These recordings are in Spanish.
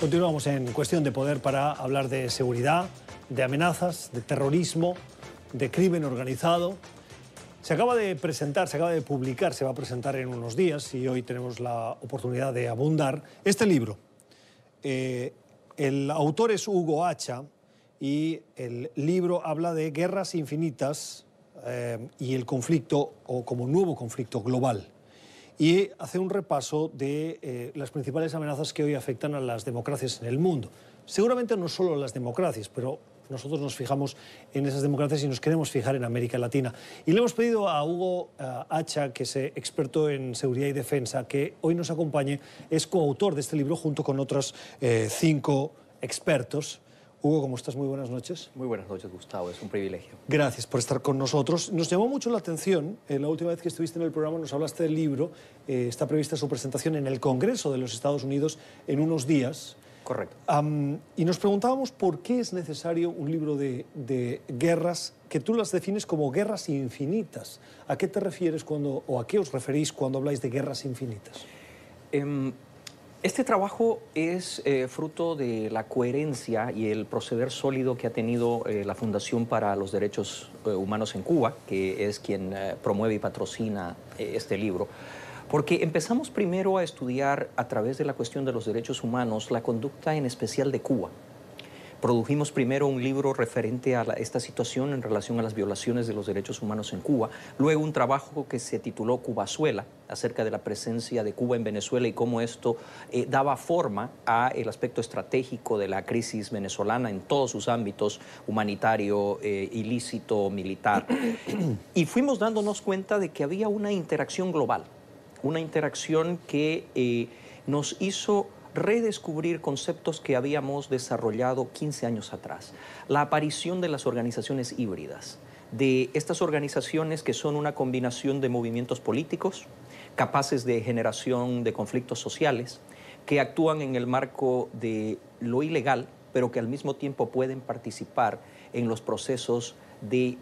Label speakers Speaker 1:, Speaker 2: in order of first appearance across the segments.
Speaker 1: Continuamos en cuestión de poder para hablar de seguridad, de amenazas, de terrorismo, de crimen organizado. Se acaba de presentar, se acaba de publicar, se va a presentar en unos días y hoy tenemos la oportunidad de abundar este libro. Eh, el autor es Hugo Hacha y el libro habla de guerras infinitas eh, y el conflicto o como nuevo conflicto global y hace un repaso de eh, las principales amenazas que hoy afectan a las democracias en el mundo. Seguramente no solo las democracias, pero nosotros nos fijamos en esas democracias y nos queremos fijar en América Latina. Y le hemos pedido a Hugo eh, Hacha, que es eh, experto en seguridad y defensa, que hoy nos acompañe. Es coautor de este libro junto con otros cinco expertos. Hugo, ¿cómo estás? Muy buenas noches.
Speaker 2: Muy buenas noches, Gustavo. Es un privilegio.
Speaker 1: Gracias por estar con nosotros. Nos llamó mucho la atención, eh, la última vez que estuviste en el programa nos hablaste del libro. Eh, está prevista su presentación en el Congreso de los Estados Unidos en unos días.
Speaker 2: Correcto.
Speaker 1: y nos preguntábamos por qué es necesario un libro de, de, guerras que tú las defines como guerras infinitas. ¿A qué te refieres cuando, o a qué os referís cuando habláis de guerras infinitas?
Speaker 2: Um, este trabajo es eh, fruto de la coherencia y el proceder sólido que ha tenido eh, la Fundación para los Derechos eh, Humanos en Cuba, que es quien promueve y patrocina este libro. Porque empezamos primero a estudiar a través de la cuestión de los derechos humanos la conducta en especial de Cuba Produjimos primero un libro referente a esta situación en relación a las violaciones de los derechos humanos en Cuba, luego un trabajo que se tituló Cubazuela, acerca de la presencia de Cuba en Venezuela y cómo esto eh, daba forma a el aspecto estratégico de la crisis venezolana en todos sus ámbitos, humanitario, eh, ilícito, militar. y fuimos dándonos cuenta de que había una interacción global, una interacción que eh, nos hizo redescubrir conceptos que habíamos desarrollado 15 años atrás. La aparición de las organizaciones híbridas, de estas organizaciones que son una combinación de movimientos políticos, capaces de generación de conflictos sociales, que actúan en el marco de lo ilegal, pero que al mismo tiempo pueden participar en los procesos de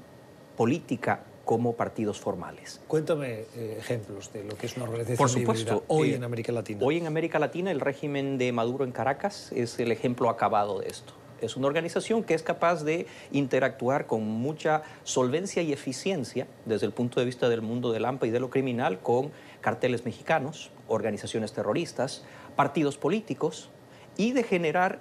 Speaker 2: política como partidos formales.
Speaker 1: Cuéntame eh, ejemplos de lo que es una organización Por supuesto, hoy eh, en América Latina.
Speaker 2: Hoy en América Latina el régimen de Maduro en Caracas es el ejemplo acabado de esto. Es una organización que es capaz de interactuar con mucha solvencia y eficiencia desde el punto de vista del mundo del AMPA y de lo criminal con carteles mexicanos, organizaciones terroristas, partidos políticos y de generar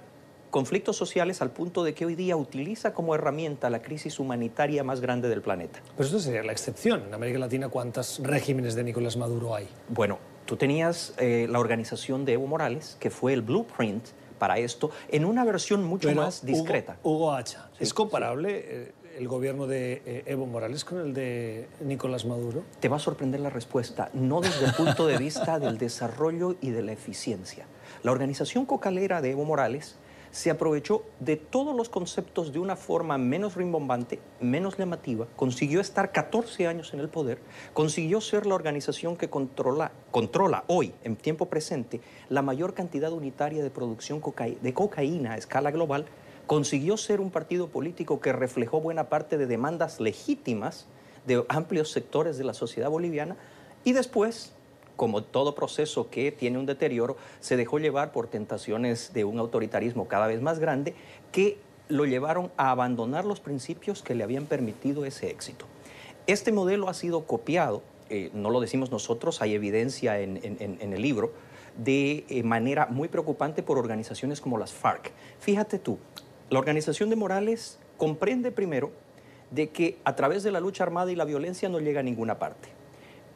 Speaker 2: conflictos sociales al punto de que hoy día utiliza como herramienta la crisis humanitaria más grande del planeta.
Speaker 1: Pero esto sería la excepción. En América Latina, ¿cuántos regímenes de Nicolás Maduro hay?
Speaker 2: Bueno, tú tenías eh, la organización de Evo Morales, que fue el blueprint para esto, en una versión mucho más discreta.
Speaker 1: Hugo, Hacha, ¿es comparable eh, el gobierno de eh, Evo Morales con el de Nicolás Maduro?
Speaker 2: Te va a sorprender la respuesta, no desde el punto de vista del desarrollo y de la eficiencia. La organización cocalera de Evo Morales se aprovechó de todos los conceptos de una forma menos rimbombante, menos llamativa, consiguió estar 14 años en el poder, consiguió ser la organización que controla, controla hoy, en tiempo presente, la mayor cantidad unitaria de producción de cocaína a escala global, consiguió ser un partido político que reflejó buena parte de demandas legítimas de amplios sectores de la sociedad boliviana y después como todo proceso que tiene un deterioro, se dejó llevar por tentaciones de un autoritarismo cada vez más grande que lo llevaron a abandonar los principios que le habían permitido ese éxito. Este modelo ha sido copiado, eh, no lo decimos nosotros, hay evidencia en, el libro, de eh, manera muy preocupante por organizaciones como las FARC. Fíjate tú, la organización de Morales comprende primero de que a través de la lucha armada y la violencia no llega a ninguna parte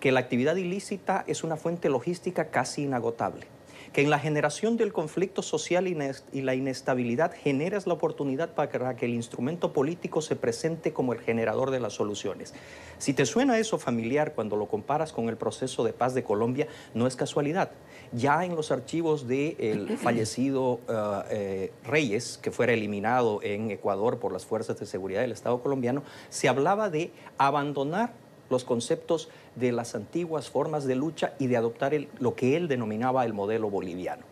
Speaker 2: que la actividad ilícita es una fuente logística casi inagotable, que en la generación del conflicto social y la inestabilidad generas la oportunidad para que el instrumento político se presente como el generador de las soluciones. Si te suena eso familiar cuando lo comparas con el proceso de paz de Colombia, no es casualidad. Ya en los archivos del fallecido eh, eh, Reyes, que fuera eliminado en Ecuador por las fuerzas de seguridad del Estado colombiano, se hablaba de abandonar los conceptos de las antiguas formas de lucha y de adoptar lo que él denominaba el modelo boliviano.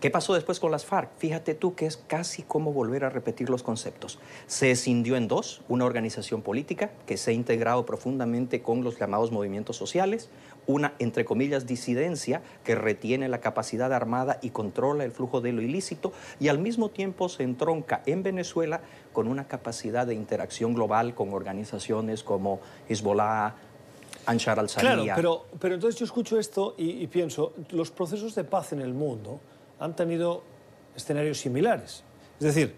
Speaker 2: ¿Qué pasó después con las FARC? Fíjate tú que es casi como volver a repetir los conceptos. Se escindió en dos, una organización política que se ha integrado profundamente con los llamados movimientos sociales, una, entre comillas, disidencia que retiene la capacidad armada y controla el flujo de lo ilícito y al mismo tiempo se entronca en Venezuela con una capacidad de interacción global con organizaciones como Hezbollah, Anshar al-Sharia.
Speaker 1: Claro, pero, pero entonces yo escucho esto y, y pienso, los procesos de paz en el mundo han tenido escenarios similares. Es decir,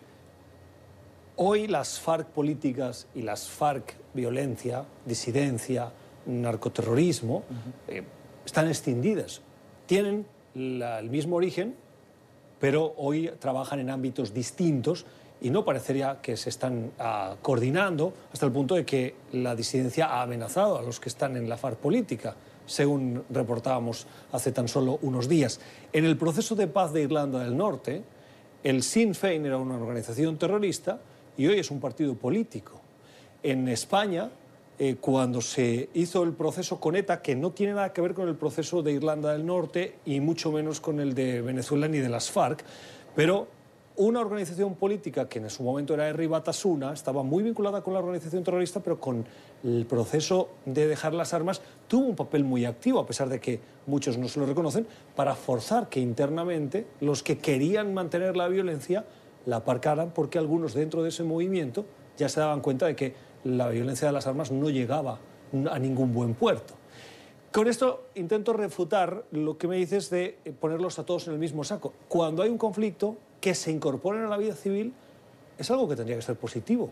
Speaker 1: hoy las FARC políticas y las FARC violencia, disidencia, narcoterrorismo, eh, están extendidas. Tienen la- el mismo origen, pero hoy trabajan en ámbitos distintos y no parecería que se están ah, coordinando hasta el punto de que la disidencia ha amenazado a los que están en la FARC política, según reportábamos hace tan solo unos días. En el proceso de paz de Irlanda del Norte, el Sinn Féin era una organización terrorista y hoy es un partido político. En España, eh, cuando se hizo el proceso con ETA, que no tiene nada que ver con el proceso de Irlanda del Norte y mucho menos con el de Venezuela ni de las FARC, pero una organización política que en su momento era Herri Batasuna, estaba muy vinculada con la organización terrorista, pero con el proceso de dejar las armas tuvo un papel muy activo, a pesar de que muchos no se lo reconocen, para forzar que internamente los que querían mantener la violencia la aparcaran, porque algunos dentro de ese movimiento ya se daban cuenta de que la violencia de las armas no llegaba a ningún buen puerto. Con esto intento refutar lo que me dices de eh, ponerlos a todos en el mismo saco. Cuando hay un conflicto, que se incorporen a la vida civil es algo que tendría que ser positivo.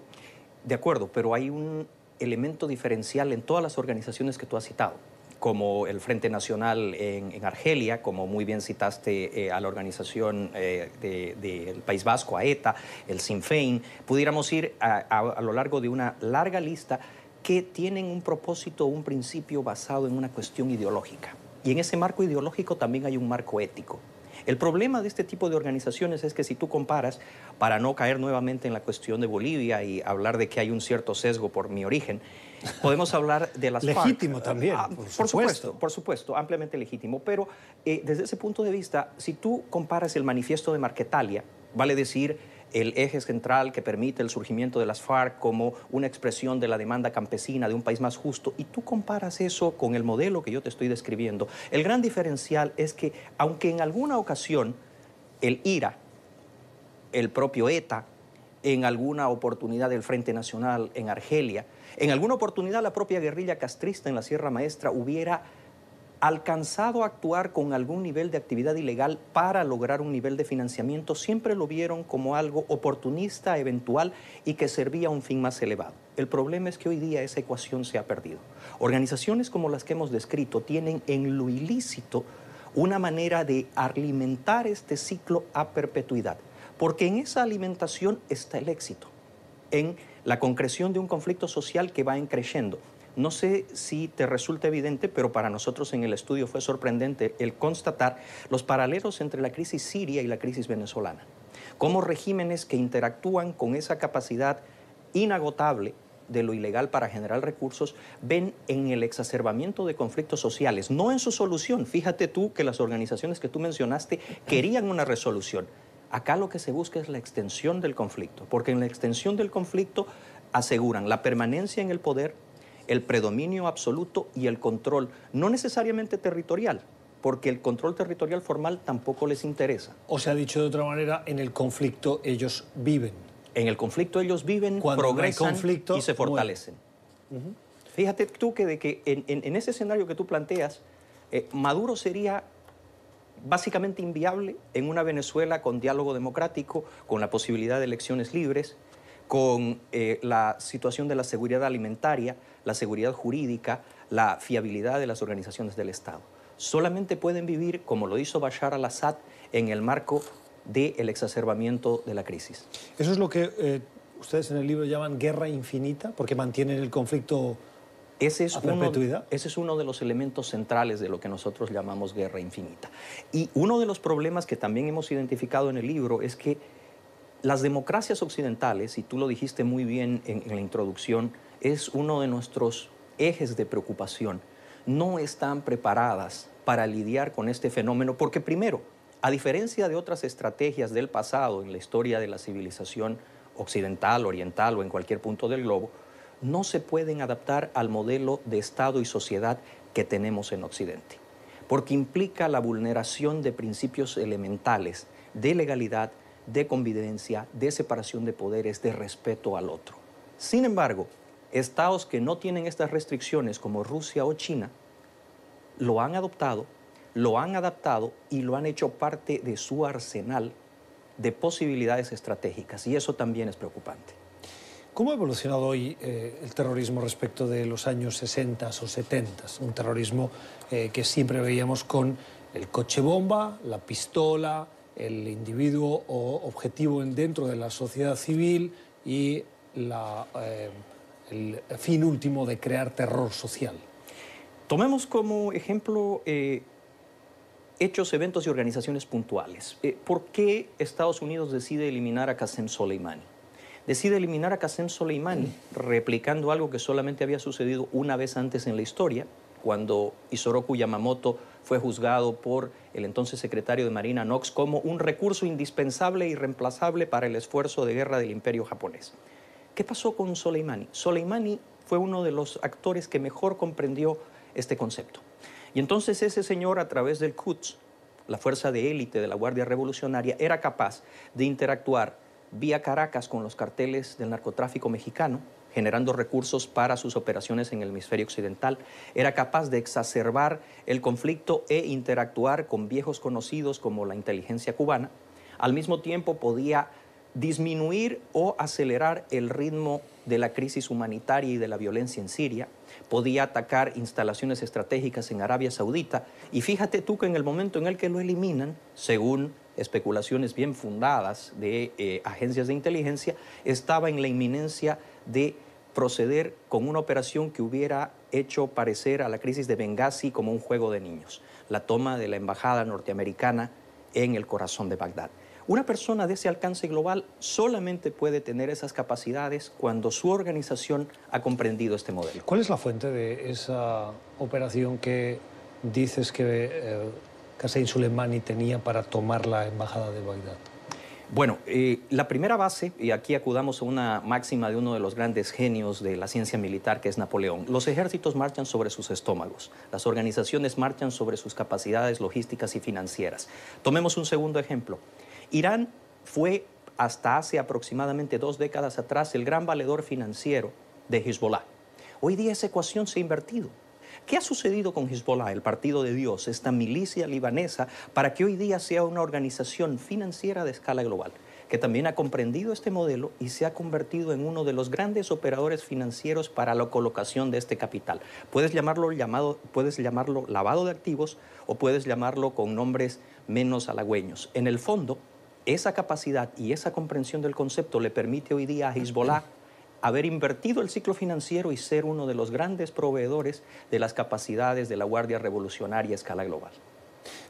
Speaker 2: De acuerdo, pero hay un elemento diferencial en todas las organizaciones que tú has citado, como el Frente Nacional en, Argelia, como muy bien citaste eh, a la organización eh, de- del País Vasco, a ETA, el Sinn Féin. Pudiéramos ir a, a- a lo largo de una larga lista que tienen un propósito, un principio basado en una cuestión ideológica. Y en ese marco ideológico también hay un marco ético. El problema de este tipo de organizaciones es que si tú comparas, para no caer nuevamente en la cuestión de Bolivia y hablar de que hay un cierto sesgo por mi origen, podemos hablar de las FARC.
Speaker 1: Legítimo también,
Speaker 2: Ah,
Speaker 1: por
Speaker 2: por,
Speaker 1: supuesto.
Speaker 2: supuesto, por supuesto, ampliamente legítimo. Pero eh, desde ese punto de vista, si tú comparas el manifiesto de Marquetalia, vale decir el eje central que permite el surgimiento de las FARC como una expresión de la demanda campesina de un país más justo, y tú comparas eso con el modelo que yo te estoy describiendo, el gran diferencial es que, aunque en alguna ocasión el IRA, el propio ETA, en alguna oportunidad el Frente Nacional en Argelia, en alguna oportunidad la propia guerrilla castrista en la Sierra Maestra hubiera alcanzado a actuar con algún nivel de actividad ilegal para lograr un nivel de financiamiento, siempre lo vieron como algo oportunista, eventual y que servía a un fin más elevado. El problema es que hoy día esa ecuación se ha perdido. Organizaciones como las que hemos descrito tienen en lo ilícito una manera de alimentar este ciclo a perpetuidad, porque en esa alimentación está el éxito, en la concreción de un conflicto social que va en creciendo. No sé si te resulta evidente, pero para nosotros en el estudio fue sorprendente el constatar los paralelos entre la crisis siria y la crisis venezolana. Cómo regímenes que interactúan con esa capacidad inagotable de lo ilegal para generar recursos ven en el exacerbamiento de conflictos sociales, no en su solución. Fíjate tú que las organizaciones que tú mencionaste querían una resolución. Acá lo que se busca es la extensión del conflicto, porque en la extensión del conflicto aseguran la permanencia en el poder, el predominio absoluto y el control, no necesariamente territorial, porque el control territorial formal tampoco les interesa.
Speaker 1: O se ha dicho de otra manera, en el conflicto ellos viven.
Speaker 2: En el conflicto ellos viven,
Speaker 1: Cuando no
Speaker 2: progresan
Speaker 1: conflicto,
Speaker 2: y se fortalecen. Fíjate tú que, de que en, en- en ese escenario que tú planteas, eh, Maduro sería básicamente inviable en una Venezuela con diálogo democrático, con la posibilidad de elecciones libres, con eh, la situación de la seguridad alimentaria, la seguridad jurídica, la fiabilidad de las organizaciones del Estado. Solamente pueden vivir, como lo hizo Bashar al-Assad, en el marco del exacerbamiento de la crisis.
Speaker 1: Eso es lo que eh, ustedes en el libro llaman guerra infinita, porque mantienen el conflicto
Speaker 2: Ese es,
Speaker 1: ¿A
Speaker 2: uno,
Speaker 1: perpetuidad?
Speaker 2: ese es uno de los elementos centrales de lo que nosotros llamamos guerra infinita. Y uno de los problemas que también hemos identificado en el libro es que las democracias occidentales, y tú lo dijiste muy bien en, en la introducción, es uno de nuestros ejes de preocupación. No están preparadas para lidiar con este fenómeno porque primero, A diferencia de otras estrategias del pasado en la historia de la civilización occidental, oriental o en cualquier punto del globo, no se pueden adaptar al modelo de Estado y sociedad que tenemos en Occidente, porque implica la vulneración de principios elementales de legalidad, de convivencia, de separación de poderes, de respeto al otro. Sin embargo, estados que no tienen estas restricciones como Rusia o China, lo han adoptado, lo han adaptado y lo han hecho parte de su arsenal de posibilidades estratégicas y eso también es preocupante.
Speaker 1: ¿Cómo ha evolucionado hoy eh, el terrorismo respecto de los años 60 o 70? Un terrorismo eh, que siempre veíamos con el coche bomba, la pistola, el individuo objetivo dentro de la sociedad civil y eh, el fin último de crear terror social.
Speaker 2: Tomemos como ejemplo hechos, eventos y organizaciones puntuales. Eh, ¿Por qué Estados Unidos decide eliminar a Qasem Soleimani? Decide eliminar a Qasem Soleimani replicando algo que solamente había sucedido una vez antes en la historia, cuando Isoroku Yamamoto fue juzgado por el entonces secretario de Marina Knox como un recurso indispensable y reemplazable para el esfuerzo de guerra del imperio japonés. ¿Qué pasó con Soleimani? Soleimani fue uno de los actores que mejor comprendió este concepto. Y entonces ese señor, a través del Quds, la fuerza de élite de la Guardia Revolucionaria, era capaz de interactuar vía Caracas con los carteles del narcotráfico mexicano, generando recursos para sus operaciones en el hemisferio occidental. Era capaz de exacerbar el conflicto e interactuar con viejos conocidos como la inteligencia cubana. Al mismo tiempo podía disminuir o acelerar el ritmo de la crisis humanitaria y de la violencia en Siria podía atacar instalaciones estratégicas en Arabia Saudita. Y fíjate tú que en el momento en el que lo eliminan, según especulaciones bien fundadas de eh, agencias de inteligencia, estaba en la inminencia de proceder con una operación que hubiera hecho parecer a la crisis de Benghazi como un juego de niños, la toma de la embajada norteamericana en el corazón de Bagdad. Una persona de ese alcance global solamente puede tener esas capacidades cuando su organización ha comprendido este modelo.
Speaker 1: ¿Cuál es la fuente de esa operación que dices que eh, Qasem Soleimani tenía para tomar la embajada de Bagdad?
Speaker 2: Bueno, eh, la primera base, y aquí acudamos a una máxima de uno de los grandes genios de la ciencia militar, que es Napoleón, los ejércitos marchan sobre sus estómagos, las organizaciones marchan sobre sus capacidades logísticas y financieras. Tomemos un segundo ejemplo. Irán fue hasta hace aproximadamente dos décadas atrás el gran valedor financiero de Hezbollah. Hoy día esa ecuación se ha invertido. ¿Qué ha sucedido con Hezbollah, el Partido de Dios, esta milicia libanesa, para que hoy día sea una organización financiera de escala global? que también ha comprendido este modelo y se ha convertido en uno de los grandes operadores financieros para la colocación de este capital. Puedes llamarlo, llamado, puedes llamarlo lavado de activos o puedes llamarlo con nombres menos halagüeños. En el fondo, esa capacidad y esa comprensión del concepto le permite hoy día a Hezbollah haber invertido el ciclo financiero y ser uno de los grandes proveedores de las capacidades de la Guardia Revolucionaria a escala global.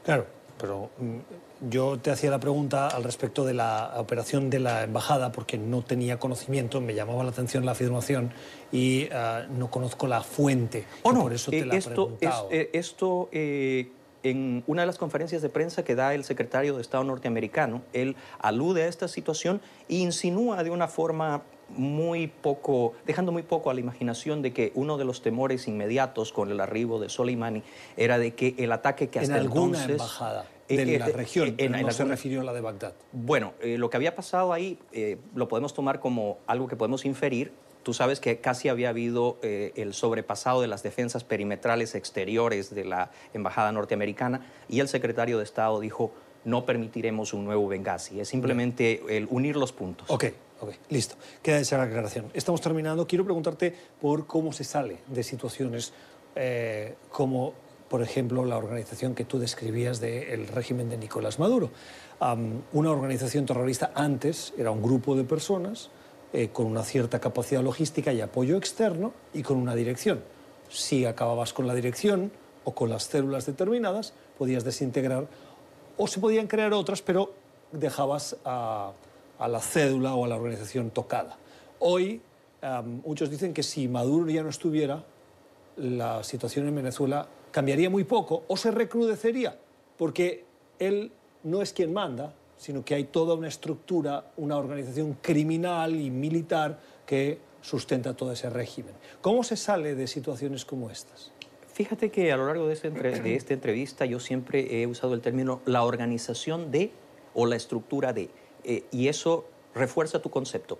Speaker 1: Claro, pero mm, yo te hacía la pregunta al respecto de la operación de la embajada porque no tenía conocimiento, me llamaba la atención la afirmación y ah, no conozco la fuente.
Speaker 2: Oh, no, por eso te eh, la esto, es, eh, esto eh, en una de las conferencias de prensa que da el secretario de Estado norteamericano, él alude a esta situación e insinúa de una forma muy poco, dejando muy poco a la imaginación de que uno de los temores inmediatos con el arribo de Soleimani era de que el ataque que hasta
Speaker 1: en alguna embajada de eh, la eh, región, en, no se refirió a la de Bagdad.
Speaker 2: Bueno, eh, lo que había pasado ahí lo podemos tomar como algo que podemos inferir Tú sabes que casi había habido eh, el sobrepasado de las defensas perimetrales exteriores de la embajada norteamericana y el secretario de Estado dijo no permitiremos un nuevo Benghazi. Es simplemente el unir los puntos.
Speaker 1: Ok, ok, listo. Queda esa aclaración. Estamos terminando. Quiero preguntarte por cómo se sale de situaciones eh, como, por ejemplo, la organización que tú describías del régimen de Nicolás Maduro. una organización terrorista antes era un grupo de personas eh, con una cierta capacidad logística y apoyo externo y con una dirección. Si acababas con la dirección o con las células determinadas, podías desintegrar o se podían crear otras, pero dejabas a, la cédula o a la organización tocada. Hoy muchos dicen que si Maduro ya no estuviera, la situación en Venezuela cambiaría muy poco o se recrudecería, porque él no es quien manda, sino que hay toda una estructura, una organización criminal y militar que sustenta todo ese régimen. ¿Cómo se sale de situaciones como estas?
Speaker 2: Fíjate que a lo largo de esta entrevista yo siempre he usado el término la organización de o la estructura de, eh, y eso refuerza tu concepto.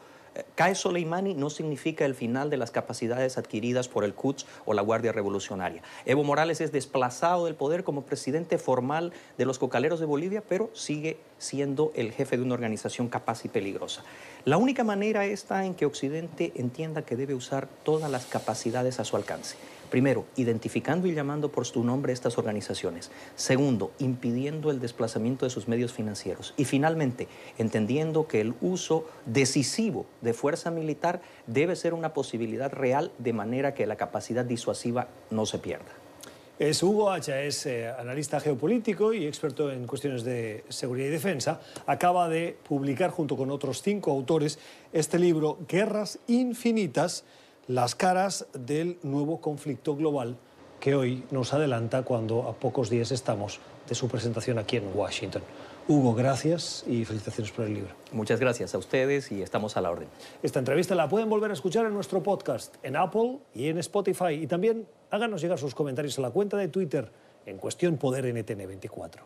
Speaker 2: Cae Soleimani no significa el final de las capacidades adquiridas por el Quds o la Guardia Revolucionaria. Evo Morales es desplazado del poder como presidente formal de los cocaleros de Bolivia, pero sigue siendo el jefe de una organización capaz y peligrosa. La única manera está en que Occidente entienda que debe usar todas las capacidades a su alcance. Primero, identificando y llamando por su nombre estas organizaciones. Segundo, impidiendo el desplazamiento de sus medios financieros. Y finalmente, entendiendo que el uso decisivo de fuerza militar debe ser una posibilidad real de manera que la capacidad disuasiva no se pierda.
Speaker 1: Es Hugo Hacha, es eh, analista geopolítico y experto en cuestiones de seguridad y defensa. Acaba de publicar junto con otros cinco autores este libro, Guerras Infinitas, las caras del nuevo conflicto global que hoy nos adelanta cuando a pocos días estamos de su presentación aquí en Washington. Hugo, gracias y felicitaciones por el libro.
Speaker 2: Muchas gracias a ustedes y estamos a la orden.
Speaker 1: Esta entrevista la pueden volver a escuchar en nuestro podcast, en Apple y en Spotify. Y también háganos llegar sus comentarios a la cuenta de Twitter en cuestión Poder NTN24.